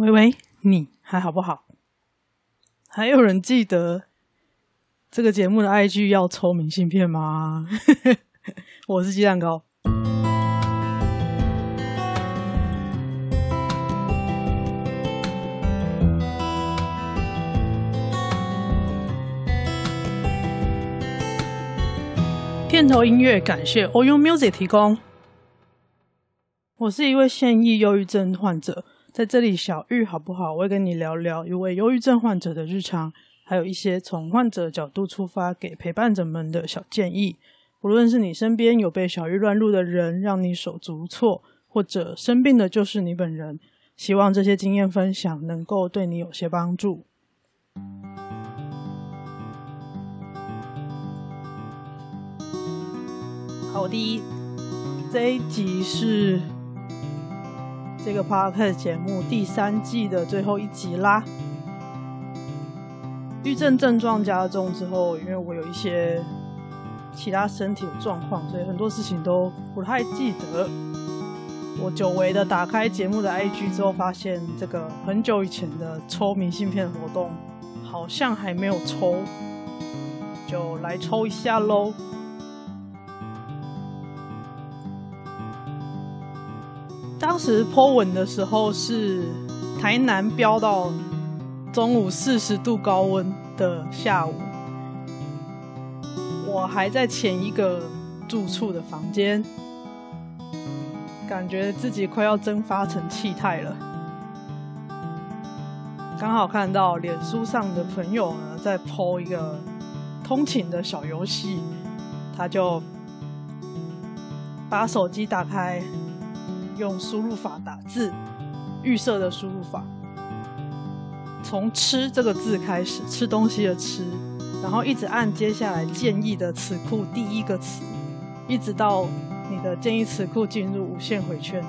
喂喂，你还好不好？还有人记得这个节目的 IG 要抽明信片吗？我是鸡蛋糕。片头音乐感谢 Oyo Music 提供。我是一位现役忧郁症患者，在这里小玉好不好？我会跟你聊聊一位忧郁症患者的日常，还有一些从患者角度出发给陪伴者们的小建议。无论是你身边有被小玉乱入的人，让你手足无措，或者生病的就是你本人，希望这些经验分享能够对你有些帮助。好的，这一集是。这个 podcast 节目第三季的最后一集啦。郁症症状加重之后，因为我有一些其他身体的状况，所以很多事情都不太记得。我久违的打开节目的 IG 之后，发现这个很久以前的抽明信片活动好像还没有抽，就来抽一下喽。时 po 文的时候是台南飙到中午四十度高温的下午，我还在前一个住处的房间，感觉自己快要蒸发成气态了。刚好看到脸书上的朋友呢在 po 一个通勤的小游戏，他就把手机打开。用输入法打字，预设的输入法，从“吃”这个字开始，吃东西的“吃”，然后一直按接下来建议的词库第一个词，一直到你的建议词库进入无限回圈。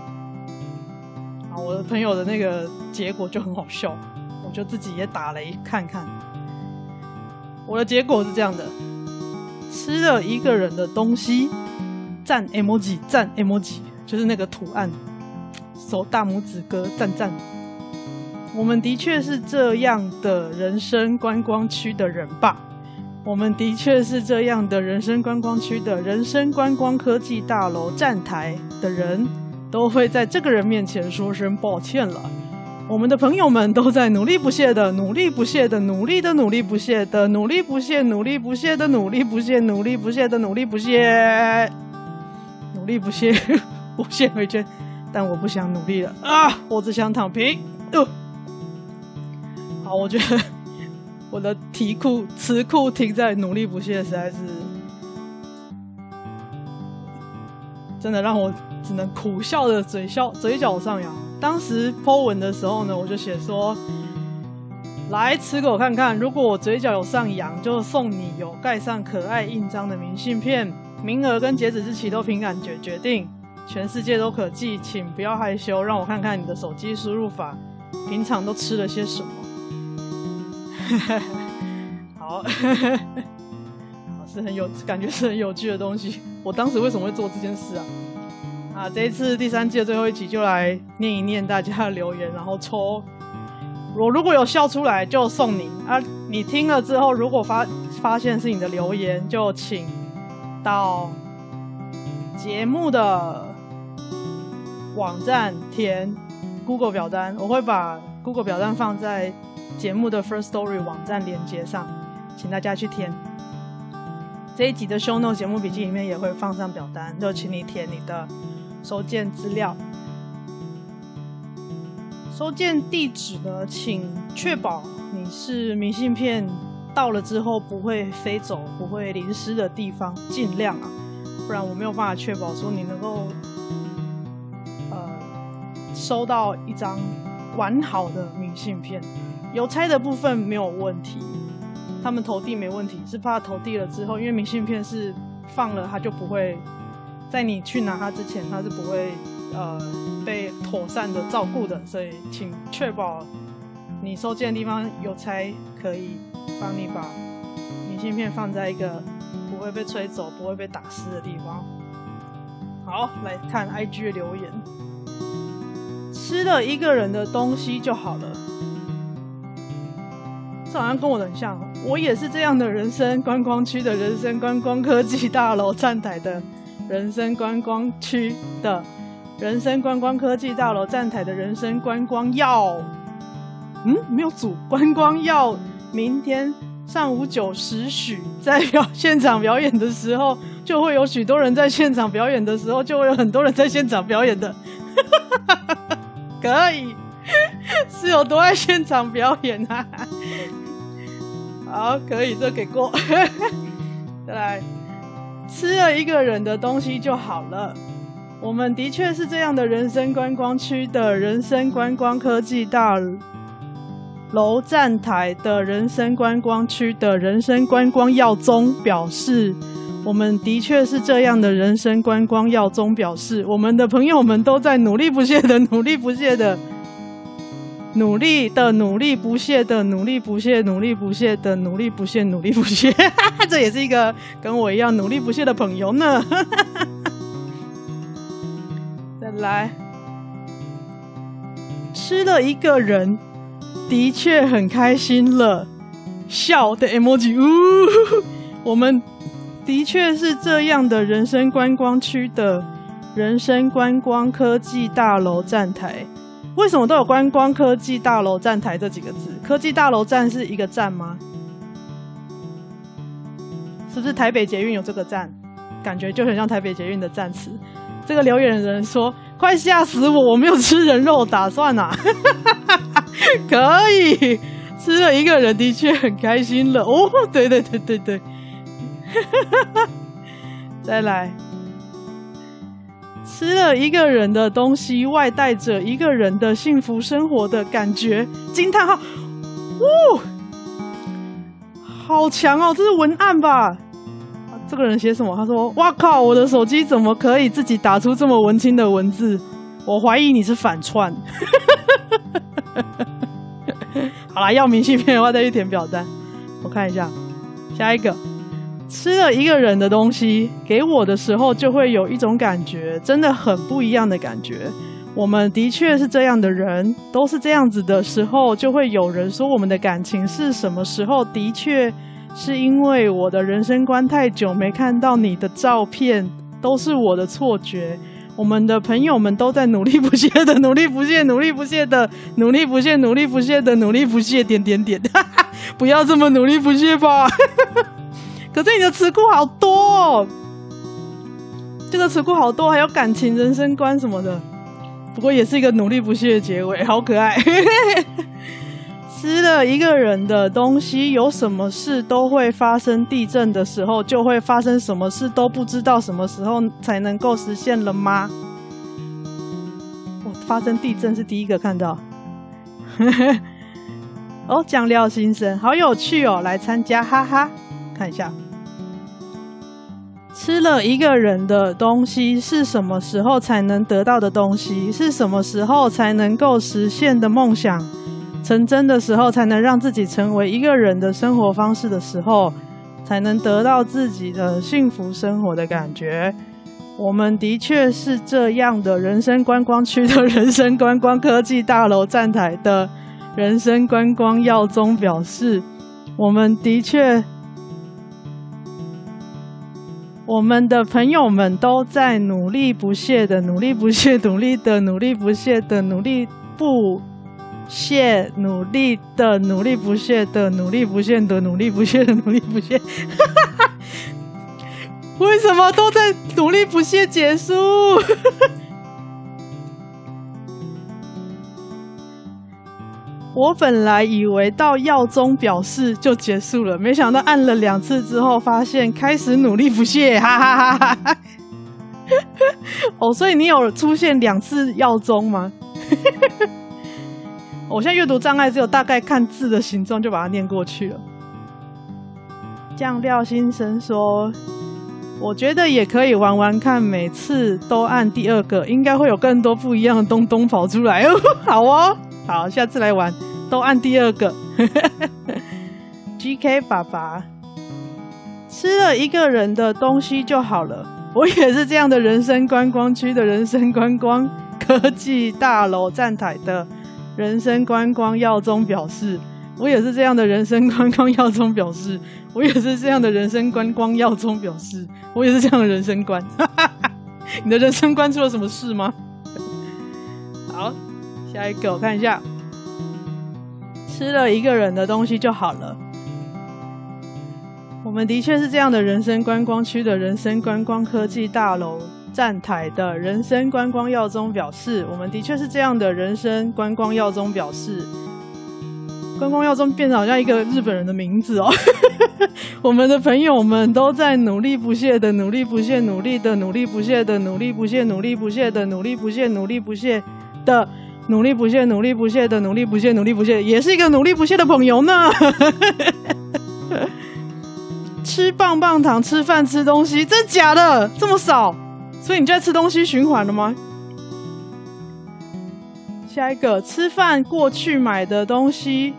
啊，我的朋友的那个结果就很好笑，我就自己也打雷看看。我的结果是这样的：吃了一个人的东西，赞 emoji，赞 emoji。就是那个图案，手大拇指哥赞赞。我们的确是这样的人生观光区的人吧？我们的确是这样的人生观光区的人生观光科技大楼站台的人，都会在这个人面前说声抱歉了。我们的朋友们都在努力不懈的、努力不懈的、努力的、努力不懈的、努力不懈、努力不懈的、努力不懈、努力不懈的、努力不懈、努力不懈。无限回圈，但我不想努力了啊！我只想躺平。呃，好，我觉得我的题库词库停在努力不懈，实在是真的让我只能苦笑的嘴笑嘴角上扬。当时 po 文的时候呢，我就写说：“来吃给我看看，如果我嘴角有上扬，就送你有盖上可爱印章的明信片。名额跟截止日期都凭感觉决定。”全世界都可寄，请不要害羞，让我看看你的手机输入法，平常都吃了些什么？好，好，是很有感觉，是很有趣的东西。我当时为什么会做这件事啊？啊，这一次第三季的最后一集就来念一念大家的留言，然后抽。我如果有笑出来，就送你啊！你听了之后，如果发发现是你的留言，就请到节目的。网站填 Google 表单，我会把 Google 表单放在节目的 First Story 网站连接上，请大家去填。这一集的 Show Note 节目笔记里面也会放上表单，就请你填你的收件资料。收件地址呢，请确保你是明信片到了之后不会飞走、不会淋湿的地方，尽量啊，不然我没有办法确保说你能够。收到一张完好的明信片，邮差的部分没有问题，他们投递没问题，是怕投递了之后，因为明信片是放了，它就不会在你去拿它之前，它是不会呃被妥善的照顾的，所以请确保你收件的地方邮差可以帮你把明信片放在一个不会被吹走、不会被打湿的地方。好，来看 IG 的留言。吃了一个人的东西就好了。这好像跟我很像，我也是这样的人生观光区的人生观光科技大楼站台的人生观光区的人生观光科技大楼站台的人生观光要，嗯，没有组观光要明天上午九时许在表现场表演的时候，就会有许多人在现场表演的时候，就会有很多人在现场表演的，可以是有多爱现场表演啊？好，可以，这给过。再来，吃了一个人的东西就好了。我们的确是这样的人生观光区的人生观光科技大楼站台的人生观光区的人生观光耀宗表示，我们的确是这样的人生观光耀宗表示，我们的朋友们都在努力不懈的努力不懈的。努力的努力不懈的努力不懈努力不懈的努力不懈努力不懈，这也是一个跟我一样努力不懈的朋友呢。再来，吃了一个人，的确很开心了，笑的 emoji。呜，我们的确是这样的人生观光区的人生观光科技大楼站台。为什么都有观光科技大楼站台这几个字？科技大楼站是一个站吗？是不是台北捷运有这个站？感觉就很像台北捷运的站词。这个留言的人说：“快吓死我！我没有吃人肉打算啊。”可以吃了一个人的确很开心了哦。对对对对对，哈哈哈再来。吃了一个人的东西，外带着一个人的幸福生活的感觉。惊叹号！哇，好强哦！这是文案吧？这个人写什么？他说：“哇靠，我的手机怎么可以自己打出这么文青的文字？我怀疑你是反串。”好啦，要明信片的话再去填表单。我看一下，下一个。吃了一个人的东西给我的时候，就会有一种感觉，真的很不一样的感觉。我们的确是这样的人，都是这样子的时候，就会有人说我们的感情是什么时候？的确是因为我的人生观太久没看到你的照片，都是我的错觉。我们的朋友们都在努力不懈的努力不懈，努力不懈的努力不懈，努力不懈的努力不懈，点点点，不要这么努力不懈吧。可是你的词库好多哦，这个词库好多，还有感情、人生观什么的。不过也是一个努力不懈的结尾，好可爱。吃了一个人的东西，有什么事都会发生。地震的时候就会发生，什么事都不知道什么时候才能够实现了吗？我发生地震是第一个看到。哦，酱料新生，好有趣哦，来参加，哈哈。看一下，吃了一个人的东西是什么时候才能得到的东西？是什么时候才能够实现的梦想成真的时候，才能让自己成为一个人的生活方式的时候，才能得到自己的幸福生活的感觉。我们的确是这样的人生观光区的人生观光科技大楼站台的人生观光耀宗表示，我们的确。我们的朋友们都在努力不懈的努力不懈努力的努力不懈的努力不懈努力的努力不懈的努力不懈的努力不懈的努力不懈，为什么都在努力不懈结束？我本来以为到药中表示就结束了，没想到按了两次之后，发现开始努力不懈，哈哈哈哈哈！哦，所以你有出现两次药中吗？我现在阅读障碍，只有大概看字的形状就把它念过去了。酱料先生说：“我觉得也可以玩玩看，每次都按第二个，应该会有更多不一样的东东跑出来哦。”好哦。好，下次来玩，都按第二个。GK 爸爸吃了一个人的东西就好了。我也是这样的人生观光区的人生观光科技大楼站台的人生观光耀宗表示：“我也是这样的人生观光耀宗表示，我也是这样的人生观光耀宗表示，我也是这样的人生观。”你的人生观出了什么事吗？下一个我看一下，吃了一个人的东西就好了。我们的确是这样的人生观光区的人生观光科技大楼站台的人生观光耀宗表示，我们的确是这样的人生观光耀宗表示，观光耀宗变成好像一个日本人的名字哦。我们的朋友们都在努力不懈的努力不懈努力的努力不懈的努力不懈努力不懈的努力不懈努力不懈的努力不懈努力不懈的努力不懈努力不懈，也是一个努力不懈的朋友呢。吃棒棒糖、吃饭、吃东西，真假的这么少？所以你就在吃东西循环了吗？下一个，吃饭过去买的东西，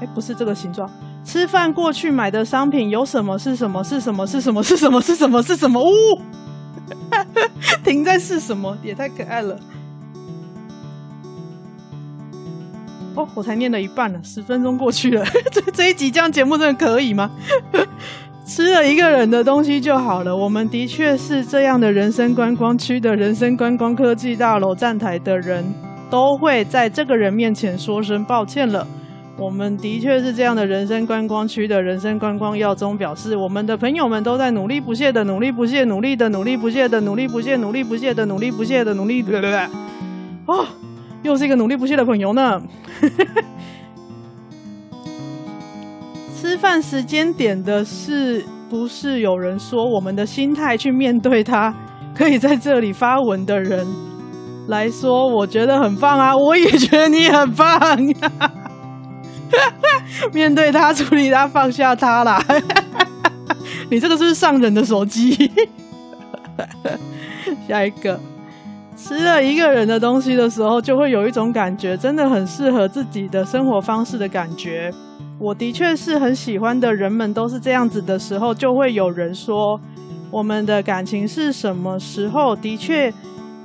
哎，不是这个形状。吃饭过去买的商品有什么？是什么？是什么？是什么？是什么？是什么？是什么？呜，停在是什么？也太可爱了。哦，我才念了一半了，十分钟过去了。这这一集这样节目真的可以吗？吃了一个人的东西就好了。我们的确是这样的人生观光区的人生观光科技大楼站台的人都会在这个人面前说声抱歉了。我们的确是这样的人生观光区的人生观光耀宗表示，我们的朋友们都在努力不懈的努力不懈努力的努力不懈的努力不懈努力不懈的努力不懈的努力。对对对，哦。又是一个努力不懈的朋友呢。吃饭时间点的是不是有人说我们的心态去面对他？可以在这里发文的人来说，我觉得很棒啊！我也觉得你很棒呀。面对他，处理他，放下他啦。你这个是不是上人的手机？下一个。吃了一个人的东西的时候，就会有一种感觉，真的很适合自己的生活方式的感觉。我的确是很喜欢的，人们都是这样子的时候，就会有人说，我们的感情是什么时候？的确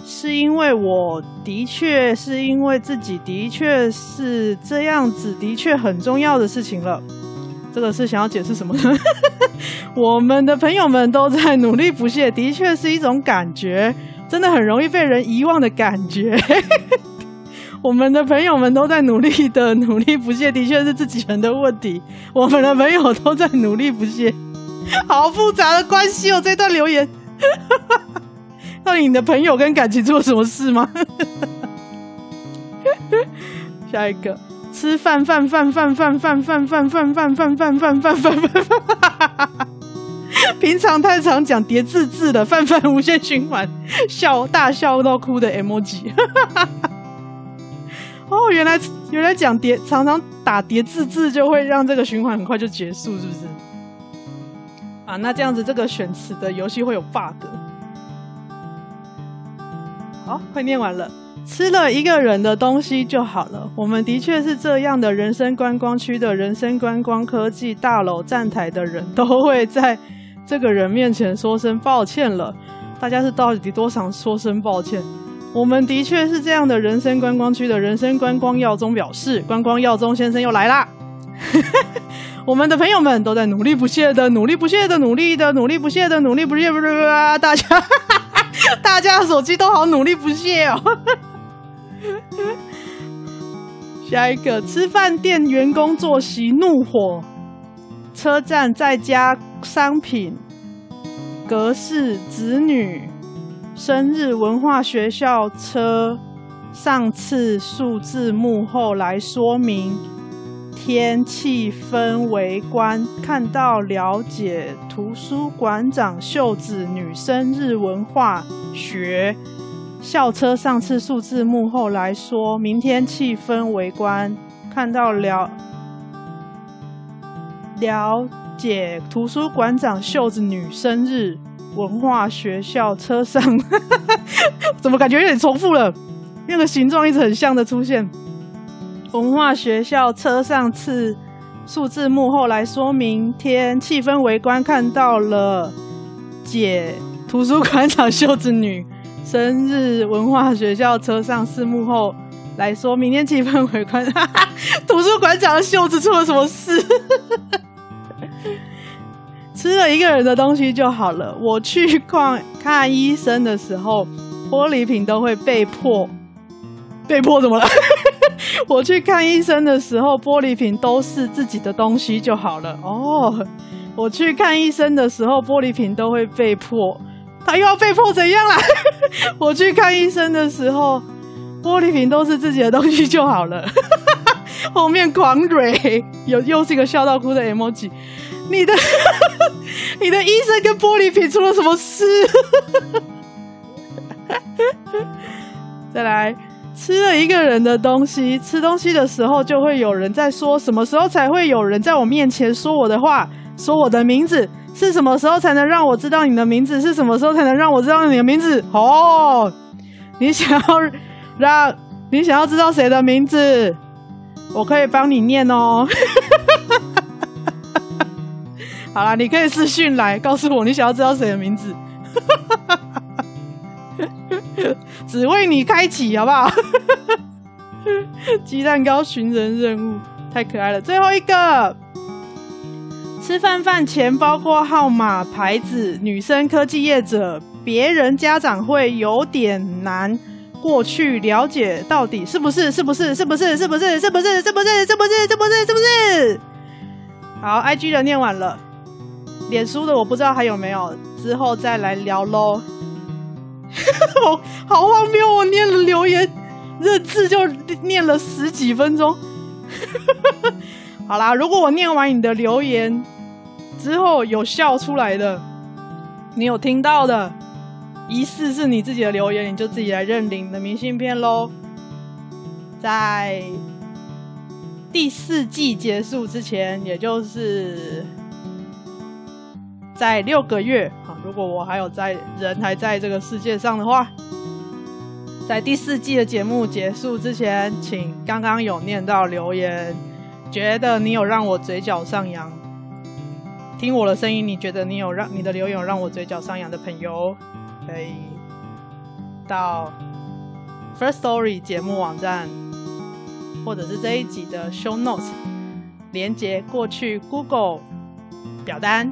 是因为我的确是因为自己的确是这样子，的确很重要的事情了。这个是想要解释什么呢？我们的朋友们都在努力不懈，的确是一种感觉。真的很容易被人遗忘的感觉。我们的朋友们都在努力的努力不懈，的确是自己人的问题。我们的朋友都在努力不懈，好复杂的关系哦。这段留言，到底你的朋友跟感情做什么事吗？下一个，吃饭饭饭饭饭饭饭饭饭饭饭饭饭饭饭饭。平常太常讲叠字字的泛泛无限循环，笑大笑到哭的 M 级。哦，原来原来讲叠常常打叠字字就会让这个循环很快就结束，是不是？啊，那这样子这个选词的游戏会有 bug。好，快念完了。吃了一个人的东西就好了。我们的确是这样的人生观光区的人生观光科技大楼站台的人都会在。这个人面前说声抱歉了，大家是到底多想说声抱歉？我们的确是这样的人生观光区的人生观光耀宗表示，观光耀宗先生又来啦。我们的朋友们都在努力不懈的努力不懈的努力的努力不懈的努力不懈，不是啊，大家大家手机都好努力不懈哦。下一个，吃饭店员工作息怒火，车站再加。商品格式、子女生日、文化学校车上次数字幕后来说明天气氛围观看到了解图书馆长秀子女生日文化学校车上次数字幕后来说明天气氛围观看到了了。解图书馆长秀子女生日文化学校车上，怎么感觉有点重复了？那个形状一直很像的出现。文化学校车上次数字幕后来说明天气氛围观看到了解图书馆长秀子女生日文化学校车上四幕后来说，明天气氛为宽。图书馆长的袖子出了什么事？吃了一个人的东西就好了。我去逛看医生的时候，玻璃瓶都会被迫被迫怎么了？我去看医生的时候，玻璃瓶都是自己的东西就好了。哦，我去看医生的时候，玻璃瓶都会被迫，他又要被迫怎样啦？我去看医生的时候，玻璃瓶都是自己的东西就好了。后面狂蕊，有又是一个笑到哭的 emoji。你的 你的医生跟玻璃瓶出了什么事？再来，吃了一个人的东西，吃东西的时候就会有人在说，什么时候才会有人在我面前说我的话，说我的名字？是什么时候才能让我知道你的名字？是什么时候才能让我知道你的名字？哦，你想要让你想要知道谁的名字？我可以帮你念哦。好啦，你可以私讯来告诉我你想要知道谁的名字，只为你开启，好不好？鸡蛋糕寻人任务太可爱了。最后一个，吃饭饭前包括号码牌子，女生科技业者，别人家长会有点难过去了解到底。是不是？是不是？是不是？是不是？是不是？是不是？是不是？是不是？是不是？好，IG 的念完了。脸书的我不知道还有没有，之后再来聊喽。好 好荒谬，我念了留言，这字就念了十几分钟。好啦，如果我念完你的留言之后有笑出来的，你有听到的，疑似是你自己的留言，你就自己来认领你的明信片喽。在第四季结束之前，也就是。在六个月啊，如果我还有在人还在这个世界上的话，在第四季的节目结束之前，请刚刚有念到留言，觉得你有让我嘴角上扬，听我的声音，你觉得你有让你的留言有让我嘴角上扬的朋友，可以到 Firstory 节目网站，或者是这一集的 Show Notes 连接过去 Google 表单。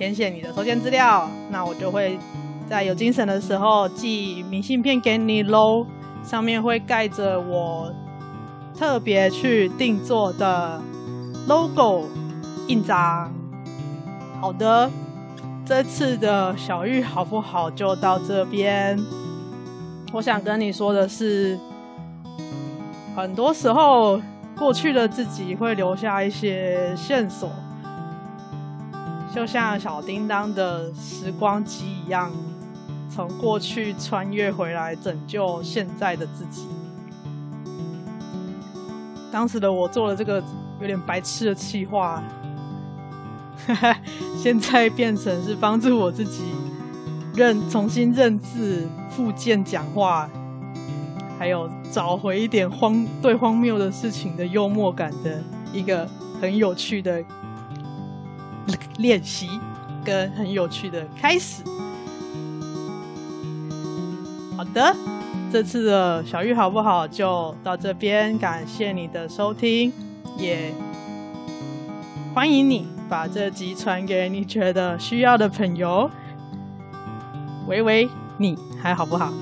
填写你的收件资料，那我就会在有精神的时候寄明信片给你喽。上面会盖着我特别去定做的 logo 印章。好的，这次的小玉好不好？就到这边。我想跟你说的是，很多时候过去的自己会留下一些线索。就像小叮当的时光机一样，从过去穿越回来，拯救现在的自己。当时的我做了这个有点白痴的企划，现在变成是帮助我自己认重新认字、复健讲话，还有找回一点荒对荒谬的事情的幽默感的一个很有趣的。练习跟很有趣的开始。好的，这次的小玉好不好？就到这边，感谢你的收听，也欢迎你把这集传给你觉得需要的朋友。喂喂，你还好不好？